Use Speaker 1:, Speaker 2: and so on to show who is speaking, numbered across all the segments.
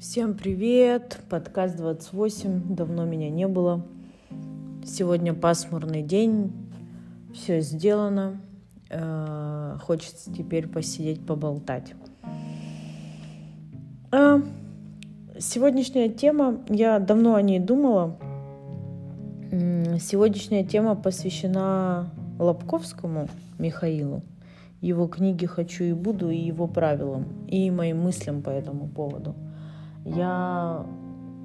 Speaker 1: Всем привет! Подкаст 28. Давно меня не было. Сегодня пасмурный день. Все сделано. Э, хочется теперь посидеть, поболтать. А, сегодняшняя тема, я давно о ней думала. Сегодняшняя тема посвящена Лобковскому Михаилу, его книге «Хочу и буду» и его правилам, и моим мыслям по этому поводу – я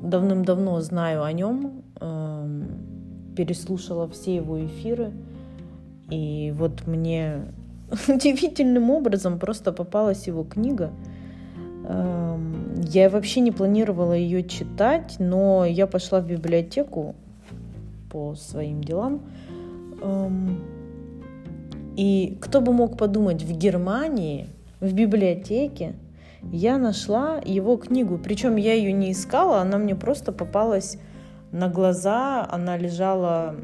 Speaker 1: давным-давно знаю о нем, эм, переслушала все его эфиры, и вот мне удивительным образом просто попалась его книга. Эм, я вообще не планировала ее читать, но я пошла в библиотеку по своим делам. Эм, и кто бы мог подумать, в Германии, в библиотеке я нашла его книгу. Причем я ее не искала, она мне просто попалась на глаза. Она лежала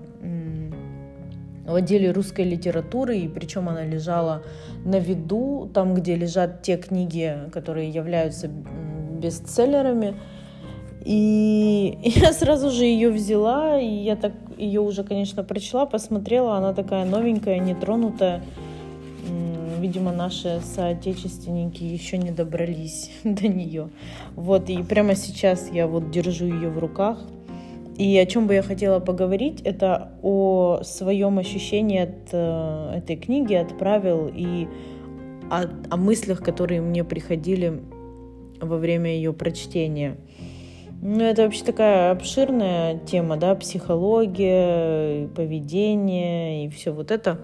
Speaker 1: в отделе русской литературы, и причем она лежала на виду, там, где лежат те книги, которые являются бестселлерами. И я сразу же ее взяла, и я так ее уже, конечно, прочла, посмотрела, она такая новенькая, нетронутая видимо, наши соотечественники еще не добрались до нее. Вот, и прямо сейчас я вот держу ее в руках. И о чем бы я хотела поговорить, это о своем ощущении от э, этой книги, от правил и о, о мыслях, которые мне приходили во время ее прочтения. Ну, это вообще такая обширная тема, да, психология, поведение и все вот это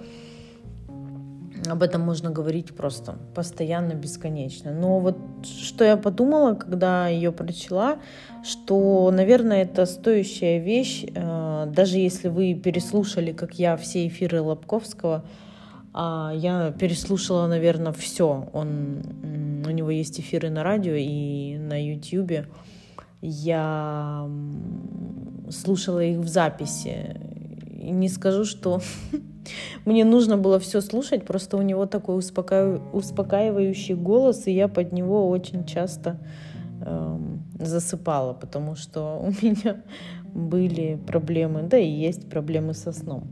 Speaker 1: об этом можно говорить просто постоянно, бесконечно. Но вот что я подумала, когда ее прочла, что, наверное, это стоящая вещь, э, даже если вы переслушали, как я, все эфиры Лобковского, а я переслушала, наверное, все. Он, у него есть эфиры на радио и на YouTube. Я слушала их в записи. И не скажу, что Мне нужно было все слушать, просто у него такой успока... успокаивающий голос, и я под него очень часто эм, засыпала, потому что у меня были проблемы, да и есть проблемы со сном.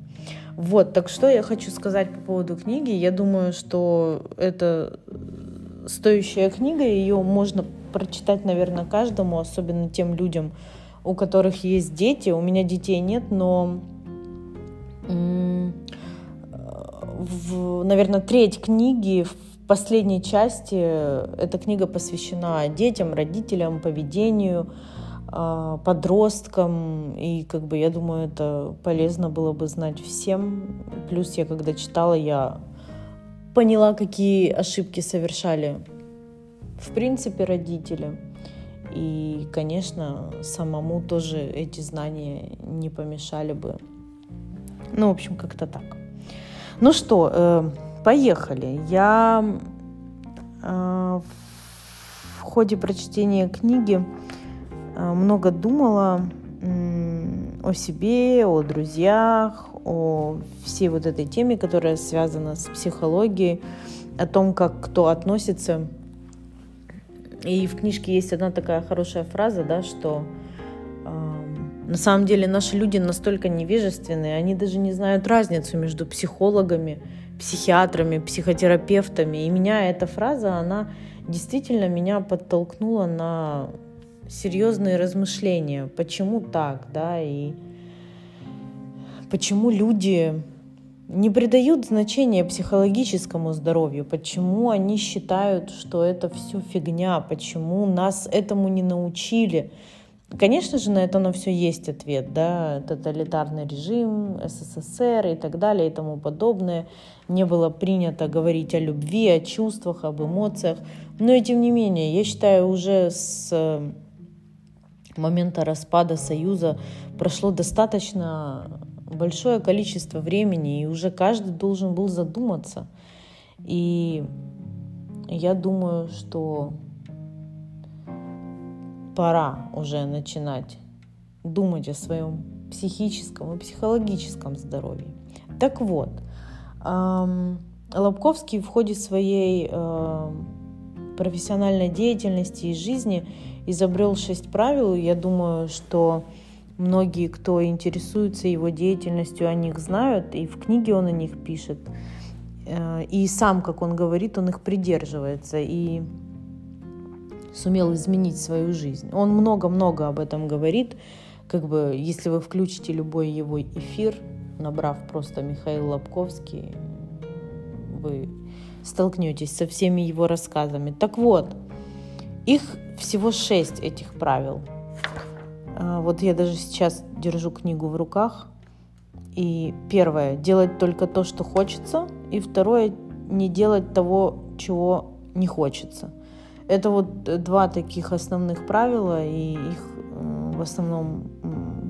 Speaker 1: Вот, так что я хочу сказать по поводу книги. Я думаю, что это стоящая книга, ее можно прочитать, наверное, каждому, особенно тем людям, у которых есть дети. У меня детей нет, но в, наверное, треть книги в последней части эта книга посвящена детям, родителям, поведению, а, подросткам. И как бы я думаю, это полезно было бы знать всем. Плюс я когда читала, я поняла, какие ошибки совершали в принципе родители. И, конечно, самому тоже эти знания не помешали бы. Ну, в общем, как-то так. Ну что, э, поехали. Я э, в ходе прочтения книги э, много думала о себе, о друзьях, о всей вот этой теме, которая связана с психологией, о том, как кто относится. И в книжке есть одна такая хорошая фраза, да, что на самом деле наши люди настолько невежественные, они даже не знают разницу между психологами, психиатрами, психотерапевтами. И меня эта фраза, она действительно меня подтолкнула на серьезные размышления. Почему так, да, и почему люди не придают значения психологическому здоровью, почему они считают, что это все фигня, почему нас этому не научили, Конечно же, на это на все есть ответ, да, тоталитарный режим, СССР и так далее и тому подобное. Не было принято говорить о любви, о чувствах, об эмоциях. Но и тем не менее, я считаю, уже с э, момента распада Союза прошло достаточно большое количество времени, и уже каждый должен был задуматься. И я думаю, что пора уже начинать думать о своем психическом и психологическом здоровье. Так вот, Лобковский в ходе своей профессиональной деятельности и жизни изобрел шесть правил. Я думаю, что многие, кто интересуется его деятельностью, о них знают, и в книге он о них пишет. Э, и сам, как он говорит, он их придерживается и сумел изменить свою жизнь. Он много-много об этом говорит. Как бы, если вы включите любой его эфир, набрав просто Михаил Лобковский, вы столкнетесь со всеми его рассказами. Так вот, их всего шесть этих правил. А, вот я даже сейчас держу книгу в руках. И первое, делать только то, что хочется. И второе, не делать того, чего не хочется. Это вот два таких основных правила, и их в основном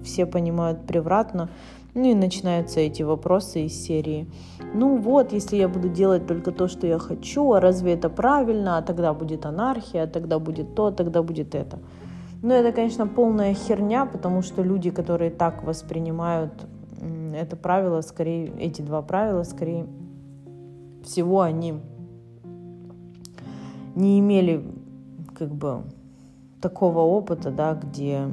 Speaker 1: все понимают превратно. Ну и начинаются эти вопросы из серии. Ну вот, если я буду делать только то, что я хочу, а разве это правильно? А тогда будет анархия, а тогда будет то, а тогда будет это. Но это, конечно, полная херня, потому что люди, которые так воспринимают это правило, скорее, эти два правила, скорее всего, они не имели как бы такого опыта, да, где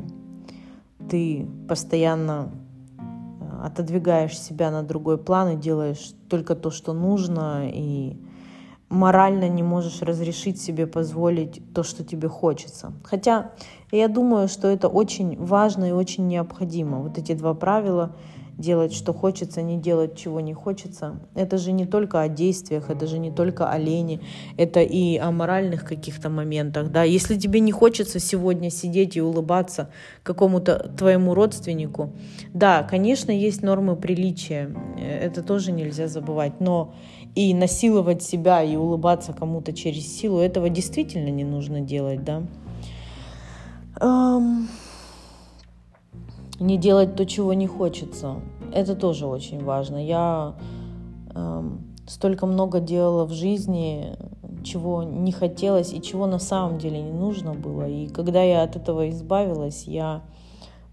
Speaker 1: ты постоянно э, отодвигаешь себя на другой план и делаешь только то, что нужно, и морально не можешь разрешить себе позволить то, что тебе хочется. Хотя я думаю, что это очень важно и очень необходимо. Вот эти два правила делать, что хочется, не делать, чего не хочется. Это же не только о действиях, это же не только о лени, это и о моральных каких-то моментах. Да? Если тебе не хочется сегодня сидеть и улыбаться какому-то твоему родственнику, да, конечно, есть нормы приличия, это тоже нельзя забывать, но и насиловать себя и улыбаться кому-то через силу, этого действительно не нужно делать, да. Um не делать то, чего не хочется. Это тоже очень важно. Я э, столько много делала в жизни, чего не хотелось и чего на самом деле не нужно было. И когда я от этого избавилась, я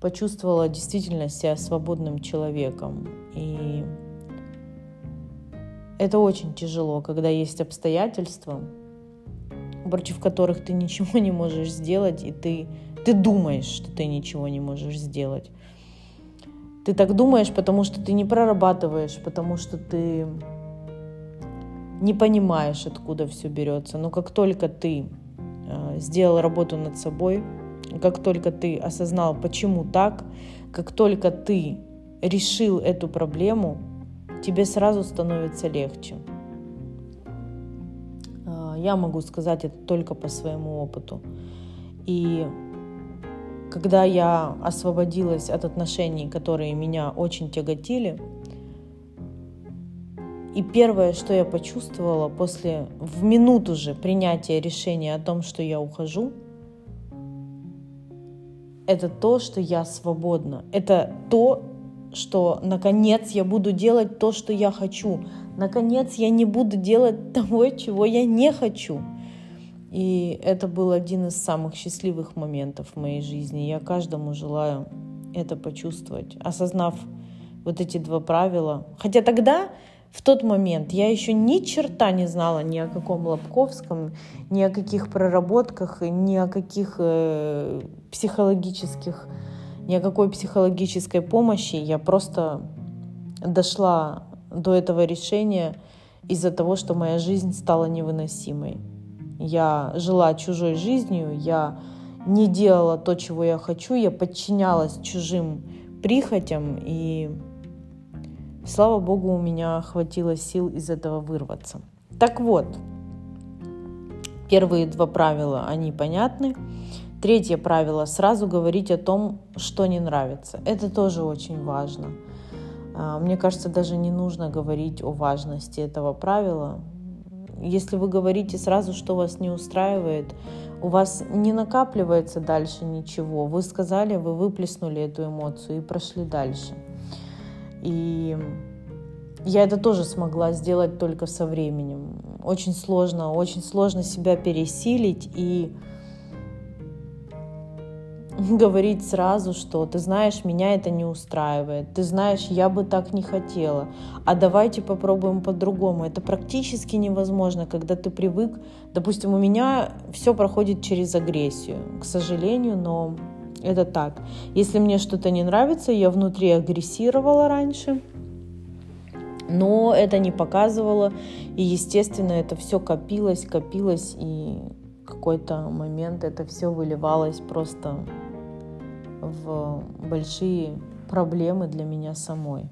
Speaker 1: почувствовала действительно себя свободным человеком. И это очень тяжело, когда есть обстоятельства, против которых ты ничего не можешь сделать, и ты, ты думаешь, что ты ничего не можешь сделать. Ты так думаешь, потому что ты не прорабатываешь, потому что ты не понимаешь, откуда все берется. Но как только ты э, сделал работу над собой, как только ты осознал, почему так, как только ты решил эту проблему, тебе сразу становится легче. Э, я могу сказать это только по своему опыту. И когда я освободилась от отношений, которые меня очень тяготили, и первое, что я почувствовала после, в минуту же принятия решения о том, что я ухожу, это то, что я свободна. Это то, что наконец я буду делать то, что я хочу. Наконец я не буду делать того, чего я не хочу. И это был один из самых счастливых моментов в моей жизни. Я каждому желаю это почувствовать, осознав вот эти два правила. Хотя тогда, в тот момент, я еще ни черта не знала ни о каком Лобковском, ни о каких проработках, ни о каких э, психологических, ни о какой психологической помощи. Я просто дошла до этого решения из-за того, что моя жизнь стала невыносимой. Я жила чужой жизнью, я не делала то, чего я хочу, я подчинялась чужим прихотям, и слава богу, у меня хватило сил из этого вырваться. Так вот, первые два правила, они понятны. Третье правило – сразу говорить о том, что не нравится. Это тоже очень важно. А, мне кажется, даже не нужно говорить о важности этого правила. Если вы говорите сразу, что вас не устраивает, у вас не накапливается дальше ничего. Вы сказали, вы выплеснули эту эмоцию и прошли дальше. И я это тоже смогла сделать только со временем. Очень сложно, очень сложно себя пересилить и говорить сразу, что ты знаешь, меня это не устраивает, ты знаешь, я бы так не хотела, а давайте попробуем по-другому. Это практически невозможно, когда ты привык. Допустим, у меня все проходит через агрессию, к сожалению, но это так. Если мне что-то не нравится, я внутри агрессировала раньше, но это не показывало, и, естественно, это все копилось, копилось, и какой-то момент это все выливалось просто в большие проблемы для меня самой.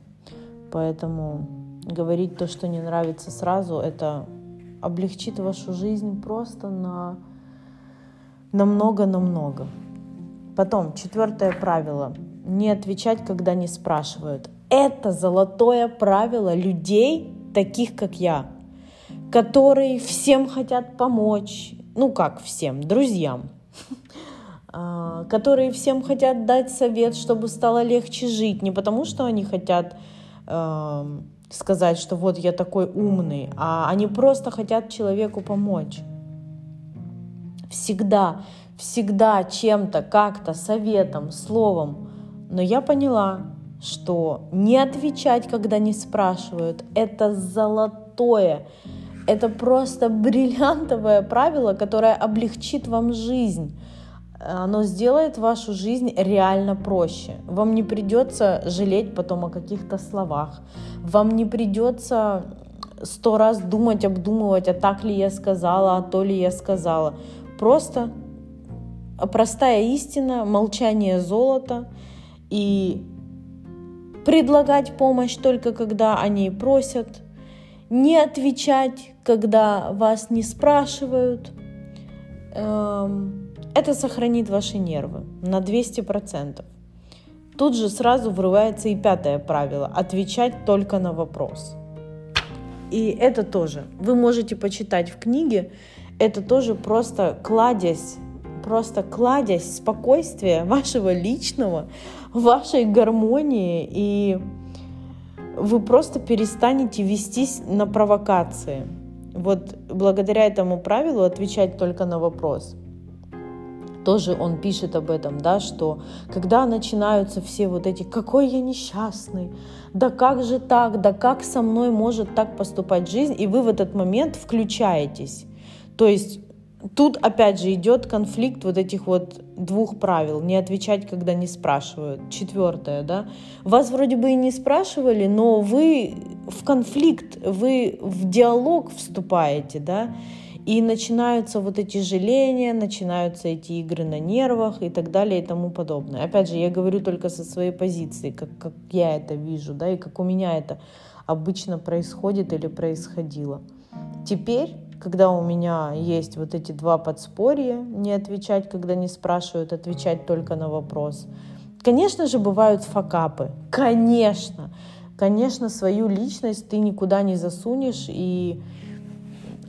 Speaker 1: Поэтому говорить то, что не нравится сразу, это облегчит вашу жизнь просто на намного-намного. Потом, четвертое правило. Не отвечать, когда не спрашивают. Это золотое правило людей, таких как я, которые всем хотят помочь. Ну как всем, друзьям. А, которые всем хотят дать совет, чтобы стало легче жить. Не потому, что они хотят э, сказать, что вот я такой умный, а они просто хотят человеку помочь. Всегда, всегда чем-то, как-то, советом, словом. Но я поняла, что не отвечать, когда не спрашивают, это золотое, это просто бриллиантовое правило, которое облегчит вам жизнь оно сделает вашу жизнь реально проще. Вам не придется жалеть потом о каких-то словах. Вам не придется сто раз думать, обдумывать, а так ли я сказала, а то ли я сказала. Просто простая истина, молчание золота и предлагать помощь только когда они просят, не отвечать, когда вас не спрашивают, эм, это сохранит ваши нервы на 200%. Тут же сразу врывается и пятое правило – отвечать только на вопрос. И это тоже. Вы можете почитать в книге, это тоже просто кладезь, просто кладезь спокойствия вашего личного, вашей гармонии, и вы просто перестанете вестись на провокации. Вот благодаря этому правилу отвечать только на вопрос – тоже он пишет об этом, да, что когда начинаются все вот эти «какой я несчастный», «да как же так», «да как со мной может так поступать жизнь», и вы в этот момент включаетесь. То есть тут опять же идет конфликт вот этих вот двух правил. Не отвечать, когда не спрашивают. Четвертое, да. Вас вроде бы и не спрашивали, но вы в конфликт, вы в диалог вступаете, да. И начинаются вот эти жаления, начинаются эти игры на нервах и так далее и тому подобное. Опять же, я говорю только со своей позиции, как, как я это вижу, да, и как у меня это обычно происходит или происходило. Теперь, когда у меня есть вот эти два подспорья, не отвечать, когда не спрашивают, отвечать только на вопрос. Конечно же, бывают факапы. Конечно. Конечно, свою личность ты никуда не засунешь, и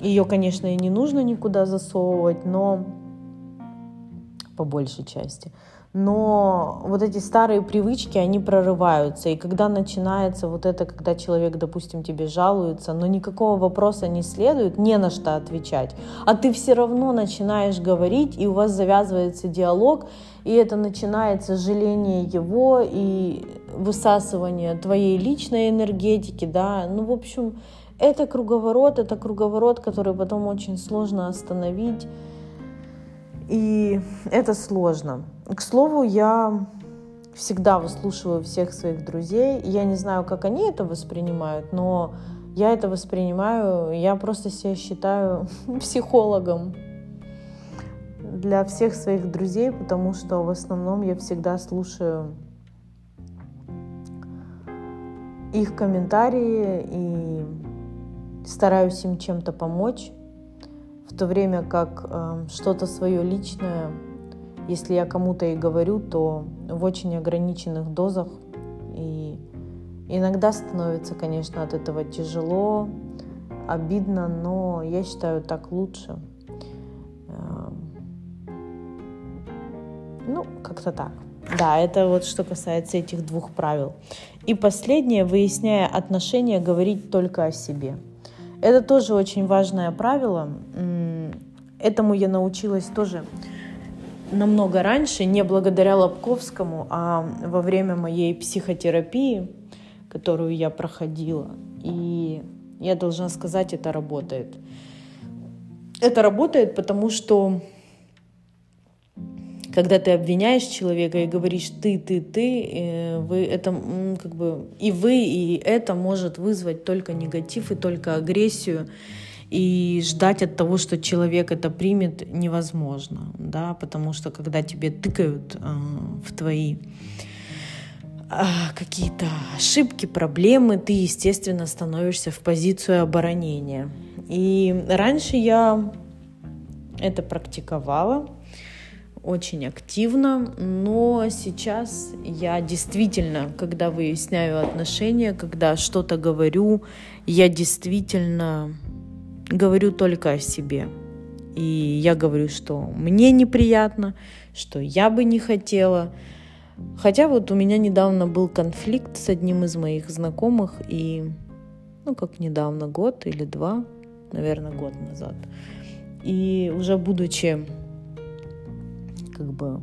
Speaker 1: ее, конечно, и не нужно никуда засовывать, но по большей части. Но вот эти старые привычки, они прорываются. И когда начинается вот это, когда человек, допустим, тебе жалуется, но никакого вопроса не следует, не на что отвечать, а ты все равно начинаешь говорить, и у вас завязывается диалог, и это начинается жаление его и высасывание твоей личной энергетики, да, ну, в общем, это круговорот, это круговорот, который потом очень сложно остановить. И это сложно. К слову, я всегда выслушиваю всех своих друзей. Я не знаю, как они это воспринимают, но я это воспринимаю, я просто себя считаю психологом для всех своих друзей, потому что в основном я всегда слушаю их комментарии и стараюсь им чем-то помочь, в то время как э, что-то свое личное, если я кому-то и говорю, то в очень ограниченных дозах. И иногда становится, конечно, от этого тяжело, обидно, но я считаю так лучше. Э, ну, как-то так. Да, это вот что касается этих двух правил. И последнее, выясняя отношения, говорить только о себе – это тоже очень важное правило. Этому я научилась тоже намного раньше, не благодаря Лобковскому, а во время моей психотерапии, которую я проходила. И я должна сказать, это работает. Это работает, потому что когда ты обвиняешь человека и говоришь ты, ты, ты, э, вы это как бы и вы, и это может вызвать только негатив и только агрессию. И ждать от того, что человек это примет, невозможно, да, потому что когда тебе тыкают э, в твои э, какие-то ошибки, проблемы, ты, естественно, становишься в позицию оборонения. И раньше я это практиковала очень активно, но сейчас я действительно, когда выясняю отношения, когда что-то говорю, я действительно говорю только о себе. И я говорю, что мне неприятно, что я бы не хотела. Хотя вот у меня недавно был конфликт с одним из моих знакомых, и, ну, как недавно, год или два, наверное, год назад. И уже будучи как бы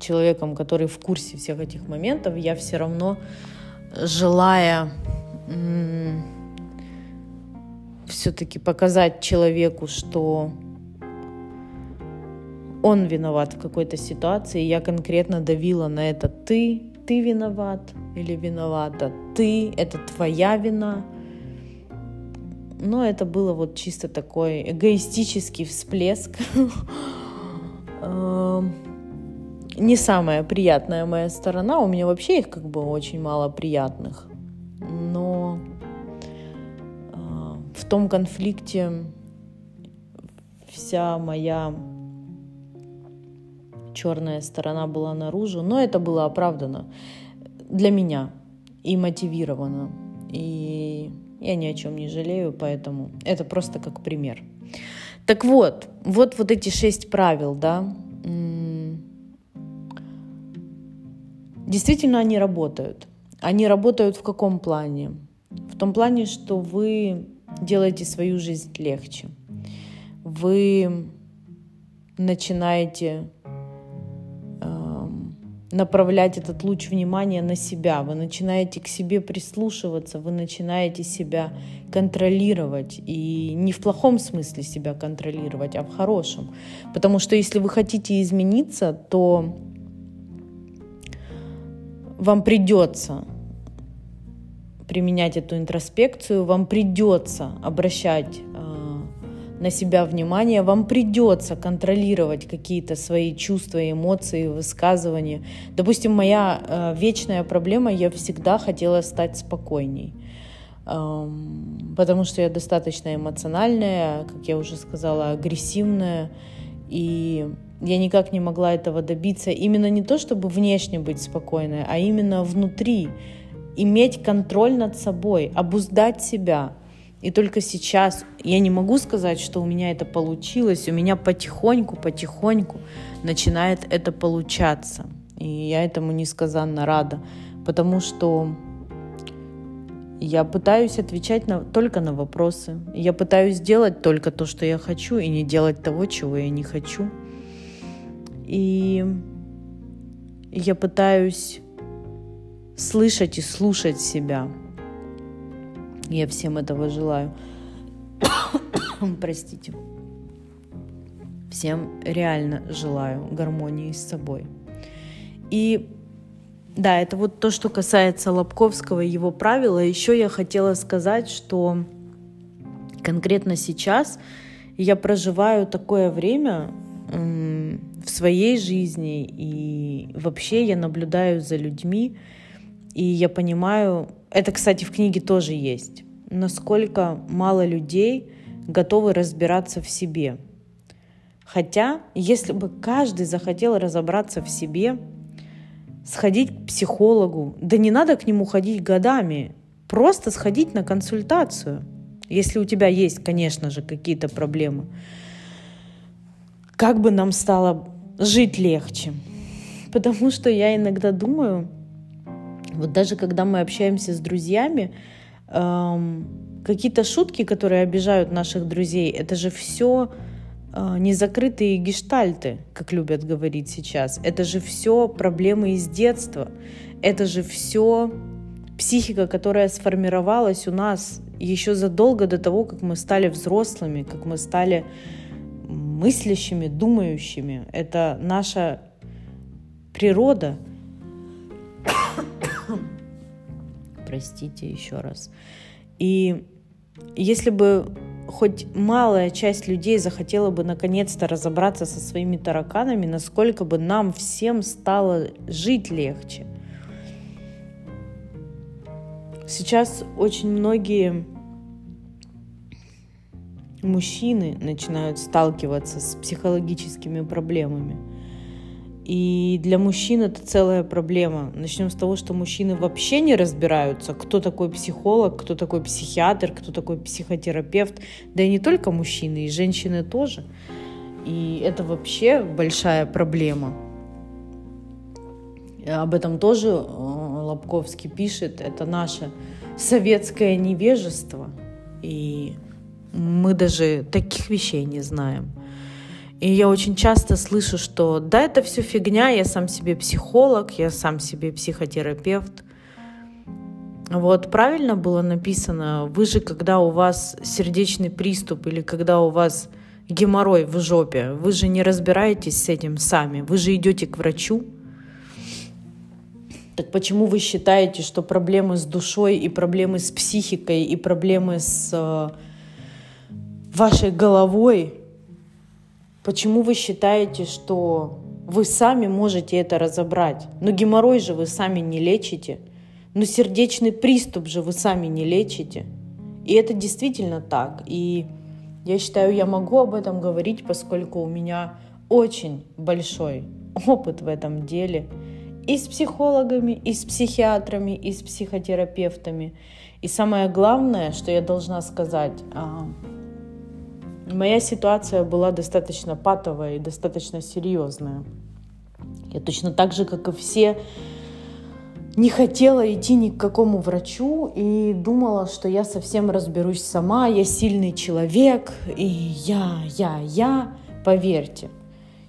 Speaker 1: человеком, который в курсе всех этих моментов, я все равно, желая все-таки показать человеку, что он виноват в какой-то ситуации. Я конкретно давила на это ты, ты виноват или виновата, ты, это твоя вина. Но это было вот чисто такой эгоистический всплеск. Эм, не самая приятная моя сторона. У меня вообще их как бы очень мало приятных. Но в том конфликте вся моя черная сторона была наружу, но это было оправдано для меня и мотивировано. И я ни о чем не жалею, поэтому это просто как пример. Так вот, вот вот эти шесть правил, да, действительно они работают. Они работают в каком плане? В том плане, что вы делаете свою жизнь легче. Вы начинаете направлять этот луч внимания на себя, вы начинаете к себе прислушиваться, вы начинаете себя контролировать. И не в плохом смысле себя контролировать, а в хорошем. Потому что если вы хотите измениться, то вам придется применять эту интроспекцию, вам придется обращать на себя внимание, вам придется контролировать какие-то свои чувства, эмоции, высказывания. Допустим, моя э, вечная проблема, я всегда хотела стать спокойней, эм, потому что я достаточно эмоциональная, как я уже сказала, агрессивная, и я никак не могла этого добиться. Именно не то, чтобы внешне быть спокойной, а именно внутри иметь контроль над собой, обуздать себя. И только сейчас я не могу сказать, что у меня это получилось, у меня потихоньку, потихоньку начинает это получаться. И я этому несказанно рада, потому что я пытаюсь отвечать на, только на вопросы. Я пытаюсь делать только то, что я хочу, и не делать того, чего я не хочу. И я пытаюсь слышать и слушать себя. Я всем этого желаю. Простите. Всем реально желаю гармонии с собой. И да, это вот то, что касается Лобковского и его правила. Еще я хотела сказать, что конкретно сейчас я проживаю такое время в своей жизни, и вообще я наблюдаю за людьми, и я понимаю, это, кстати, в книге тоже есть, насколько мало людей готовы разбираться в себе. Хотя, если бы каждый захотел разобраться в себе, сходить к психологу, да не надо к нему ходить годами, просто сходить на консультацию, если у тебя есть, конечно же, какие-то проблемы. Как бы нам стало жить легче? Потому что я иногда думаю, вот даже когда мы общаемся с друзьями, эм, какие-то шутки, которые обижают наших друзей, это же все э, незакрытые гештальты, как любят говорить сейчас. Это же все проблемы из детства. Это же все психика, которая сформировалась у нас еще задолго до того, как мы стали взрослыми, как мы стали мыслящими, думающими. Это наша природа. Простите еще раз. И если бы хоть малая часть людей захотела бы наконец-то разобраться со своими тараканами, насколько бы нам всем стало жить легче. Сейчас очень многие мужчины начинают сталкиваться с психологическими проблемами. И для мужчин это целая проблема. Начнем с того, что мужчины вообще не разбираются, кто такой психолог, кто такой психиатр, кто такой психотерапевт. Да и не только мужчины, и женщины тоже. И это вообще большая проблема. Об этом тоже э, Лобковский пишет. Это наше советское невежество. И мы даже таких вещей не знаем. И я очень часто слышу, что да, это все фигня, я сам себе психолог, я сам себе психотерапевт. Вот правильно было написано, вы же, когда у вас сердечный приступ или когда у вас геморрой в жопе, вы же не разбираетесь с этим сами, вы же идете к врачу. Так почему вы считаете, что проблемы с душой и проблемы с психикой и проблемы с э, вашей головой Почему вы считаете, что вы сами можете это разобрать? Но геморрой же вы сами не лечите. Но сердечный приступ же вы сами не лечите. И это действительно так. И я считаю, я могу об этом говорить, поскольку у меня очень большой опыт в этом деле. И с психологами, и с психиатрами, и с психотерапевтами. И самое главное, что я должна сказать, а, Моя ситуация была достаточно патовая и достаточно серьезная. Я точно так же, как и все, не хотела идти ни к какому врачу и думала, что я совсем разберусь сама, я сильный человек, и я, я, я. Поверьте,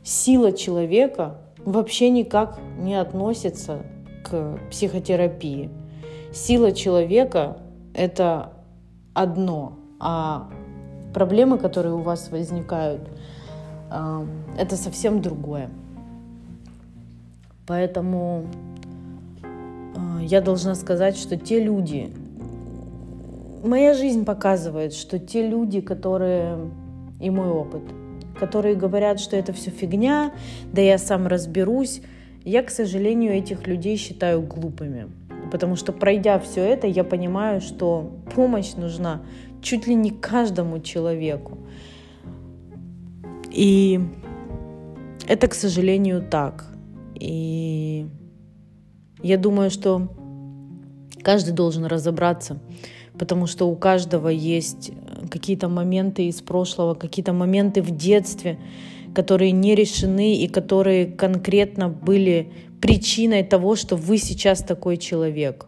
Speaker 1: сила человека вообще никак не относится к психотерапии. Сила человека — это одно, а проблемы, которые у вас возникают, а, это совсем другое. Поэтому а, я должна сказать, что те люди, моя жизнь показывает, что те люди, которые и мой опыт, которые говорят, что это все фигня, да я сам разберусь, я, к сожалению, этих людей считаю глупыми. Потому что пройдя все это, я понимаю, что помощь нужна чуть ли не каждому человеку. И это, к сожалению, так. И я думаю, что каждый должен разобраться, потому что у каждого есть какие-то моменты из прошлого, какие-то моменты в детстве, которые не решены и которые конкретно были причиной того, что вы сейчас такой человек.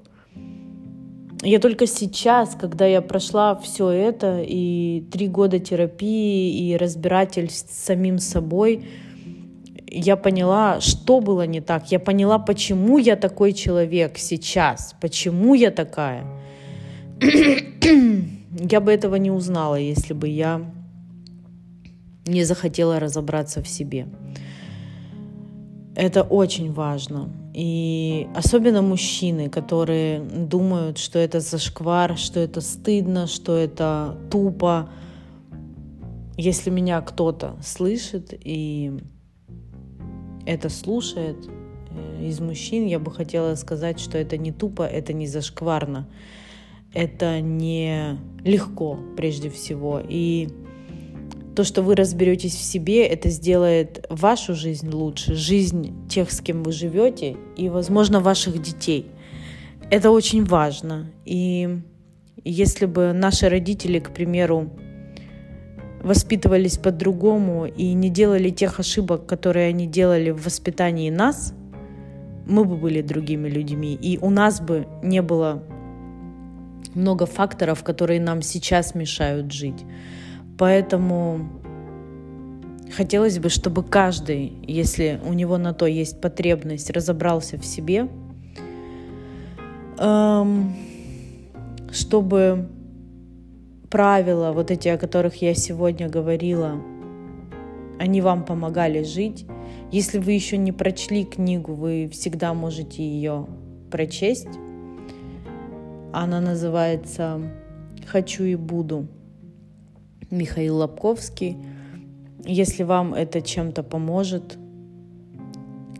Speaker 1: Я только сейчас, когда я прошла все это, и три года терапии, и разбирательств с самим собой, я поняла, что было не так. Я поняла, почему я такой человек сейчас, почему я такая. я бы этого не узнала, если бы я не захотела разобраться в себе. Это очень важно. И особенно мужчины, которые думают, что это зашквар, что это стыдно, что это тупо. Если меня кто-то слышит и это слушает э, из мужчин, я бы хотела сказать, что это не тупо, это не зашкварно. Это не легко прежде всего. И то, что вы разберетесь в себе, это сделает вашу жизнь лучше, жизнь тех, с кем вы живете, и, возможно, ваших детей. Это очень важно. И если бы наши родители, к примеру, воспитывались по-другому и не делали тех ошибок, которые они делали в воспитании нас, мы бы были другими людьми, и у нас бы не было много факторов, которые нам сейчас мешают жить. Поэтому хотелось бы, чтобы каждый, если у него на то есть потребность, разобрался в себе, эм, чтобы правила, вот эти, о которых я сегодня говорила, они вам помогали жить. Если вы еще не прочли книгу, вы всегда можете ее прочесть. Она называется «Хочу и буду». Михаил Лобковский. Если вам это чем-то поможет,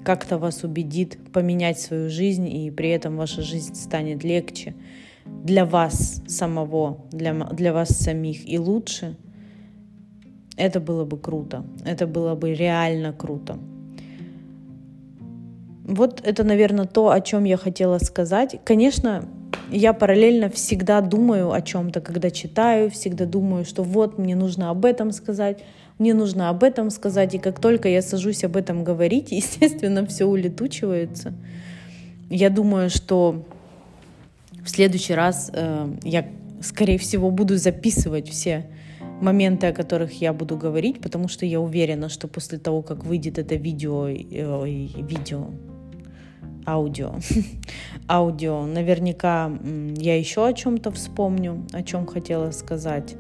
Speaker 1: как-то вас убедит поменять свою жизнь, и при этом ваша жизнь станет легче для вас самого, для, для вас самих и лучше, это было бы круто. Это было бы реально круто. Вот это, наверное, то, о чем я хотела сказать. Конечно, я параллельно всегда думаю о чем-то, когда читаю, всегда думаю, что вот мне нужно об этом сказать, мне нужно об этом сказать, и как только я сажусь об этом говорить, естественно, все улетучивается. Я думаю, что в следующий раз э, я, скорее всего, буду записывать все моменты, о которых я буду говорить, потому что я уверена, что после того, как выйдет это видео, э, видео, аудио, аудио, наверняка я еще о чем-то вспомню, о чем хотела сказать,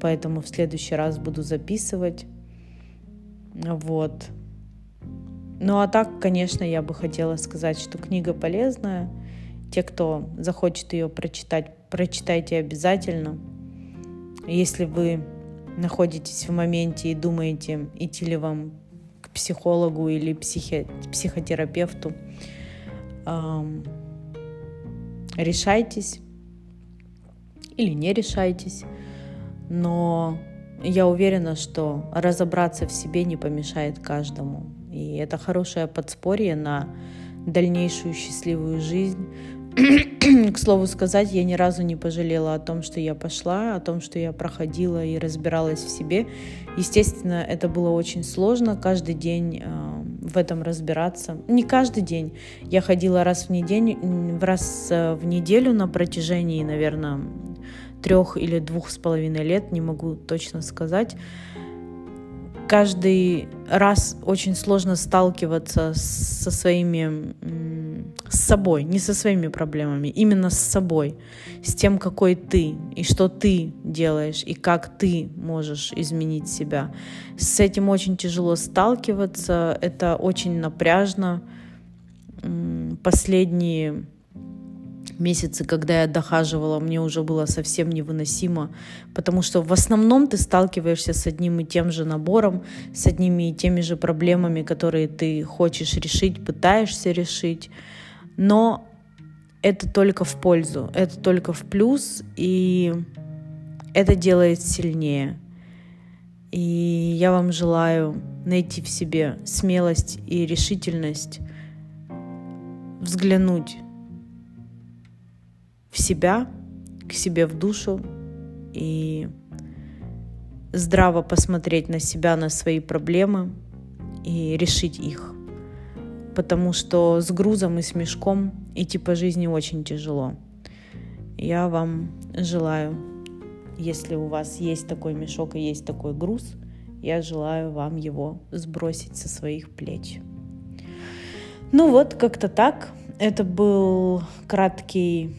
Speaker 1: поэтому в следующий раз буду записывать, вот. Ну а так, конечно, я бы хотела сказать, что книга полезная. Те, кто захочет ее прочитать, прочитайте обязательно. Если вы находитесь в моменте и думаете, идти ли вам к психологу или психи, психотерапевту, решайтесь или не решайтесь, но я уверена, что разобраться в себе не помешает каждому. И это хорошее подспорье на дальнейшую счастливую жизнь. К слову сказать, я ни разу не пожалела о том, что я пошла, о том, что я проходила и разбиралась в себе. Естественно, это было очень сложно каждый день э, в этом разбираться. Не каждый день. Я ходила раз в неделю, раз э, в неделю на протяжении, наверное, трех или двух с половиной лет, не могу точно сказать каждый раз очень сложно сталкиваться со своими, с собой, не со своими проблемами, именно с собой, с тем, какой ты и что ты делаешь и как ты можешь изменить себя. С этим очень тяжело сталкиваться, это очень напряжно. Последние месяцы, когда я дохаживала, мне уже было совсем невыносимо, потому что в основном ты сталкиваешься с одним и тем же набором, с одними и теми же проблемами, которые ты хочешь решить, пытаешься решить, но это только в пользу, это только в плюс, и это делает сильнее. И я вам желаю найти в себе смелость и решительность взглянуть в себя, к себе в душу и здраво посмотреть на себя, на свои проблемы и решить их. Потому что с грузом и с мешком идти по жизни очень тяжело. Я вам желаю, если у вас есть такой мешок и есть такой груз, я желаю вам его сбросить со своих плеч. Ну вот, как-то так. Это был краткий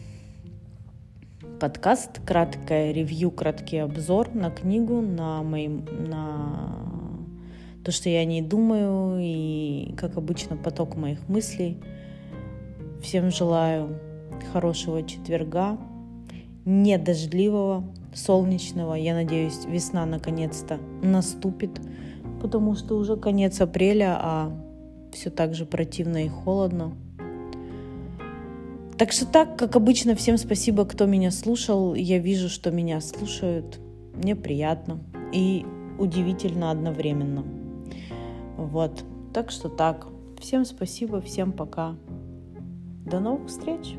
Speaker 1: подкаст, краткое ревью, краткий обзор на книгу, на, мои, на то, что я о ней думаю, и, как обычно, поток моих мыслей. Всем желаю хорошего четверга, не дождливого, солнечного. Я надеюсь, весна наконец-то наступит, потому что уже конец апреля, а все так же противно и холодно. Так что так, как обычно, всем спасибо, кто меня слушал. Я вижу, что меня слушают. Мне приятно и удивительно одновременно. Вот. Так что так. Всем спасибо, всем пока. До новых встреч!